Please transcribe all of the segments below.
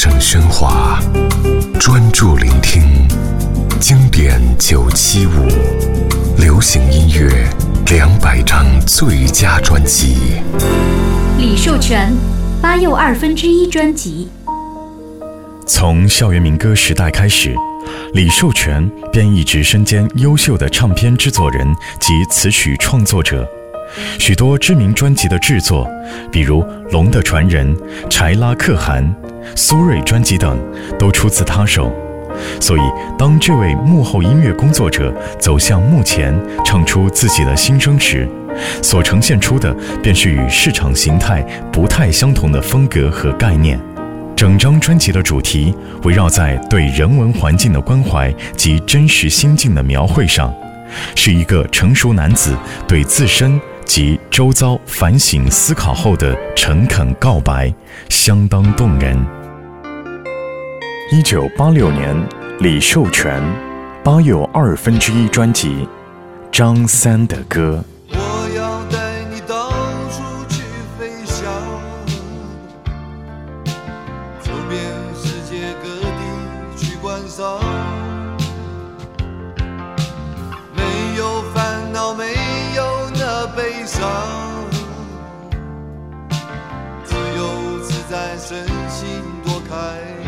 声喧哗，专注聆听经典九七五，流行音乐两百张最佳专辑。李寿全八又二分之一专辑。从校园民歌时代开始，李寿全便一直身兼优秀的唱片制作人及词曲创作者。许多知名专辑的制作，比如《龙的传人》《柴拉可汗》《苏芮》专辑等，都出自他手。所以，当这位幕后音乐工作者走向幕前，唱出自己的心声时，所呈现出的便是与市场形态不太相同的风格和概念。整张专辑的主题围绕在对人文环境的关怀及真实心境的描绘上，是一个成熟男子对自身。及周遭反省思考后的诚恳告白，相当动人。一九八六年，李寿全八又二分之一专辑《张三的歌》。真心躲开。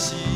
see.